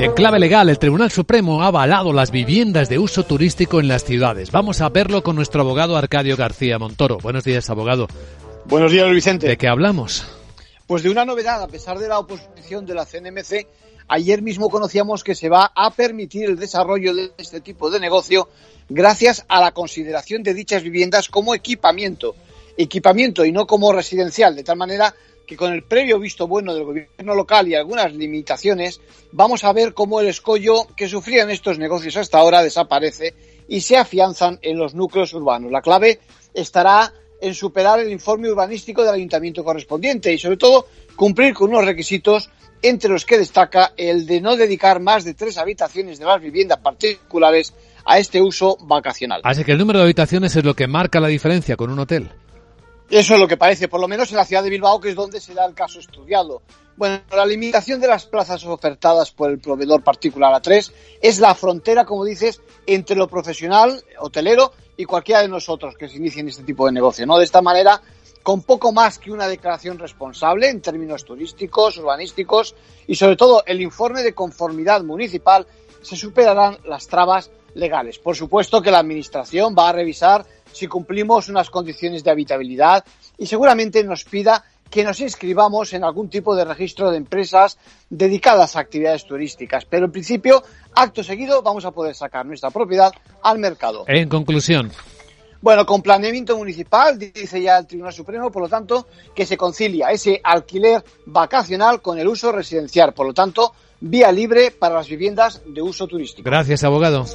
En clave legal, el Tribunal Supremo ha avalado las viviendas de uso turístico en las ciudades. Vamos a verlo con nuestro abogado Arcadio García Montoro. Buenos días, abogado. Buenos días, Vicente. ¿De qué hablamos? Pues de una novedad, a pesar de la oposición de la CNMC, ayer mismo conocíamos que se va a permitir el desarrollo de este tipo de negocio gracias a la consideración de dichas viviendas como equipamiento. Equipamiento y no como residencial, de tal manera que con el previo visto bueno del gobierno local y algunas limitaciones, vamos a ver cómo el escollo que sufrían estos negocios hasta ahora desaparece y se afianzan en los núcleos urbanos. La clave estará en superar el informe urbanístico del ayuntamiento correspondiente y, sobre todo, cumplir con unos requisitos entre los que destaca el de no dedicar más de tres habitaciones de las viviendas particulares a este uso vacacional. Así que el número de habitaciones es lo que marca la diferencia con un hotel. Eso es lo que parece, por lo menos en la ciudad de Bilbao, que es donde se da el caso estudiado. Bueno, la limitación de las plazas ofertadas por el proveedor particular A3 es la frontera, como dices, entre lo profesional, hotelero, y cualquiera de nosotros que se inicie en este tipo de negocio, ¿no? De esta manera, con poco más que una declaración responsable en términos turísticos, urbanísticos y sobre todo el informe de conformidad municipal, se superarán las trabas legales. Por supuesto que la Administración va a revisar si cumplimos unas condiciones de habitabilidad y seguramente nos pida que nos inscribamos en algún tipo de registro de empresas dedicadas a actividades turísticas. Pero en principio, acto seguido, vamos a poder sacar nuestra propiedad al mercado. En conclusión. Bueno, con planeamiento municipal, dice ya el Tribunal Supremo, por lo tanto, que se concilia ese alquiler vacacional con el uso residencial. Por lo tanto, vía libre para las viviendas de uso turístico. Gracias, abogado.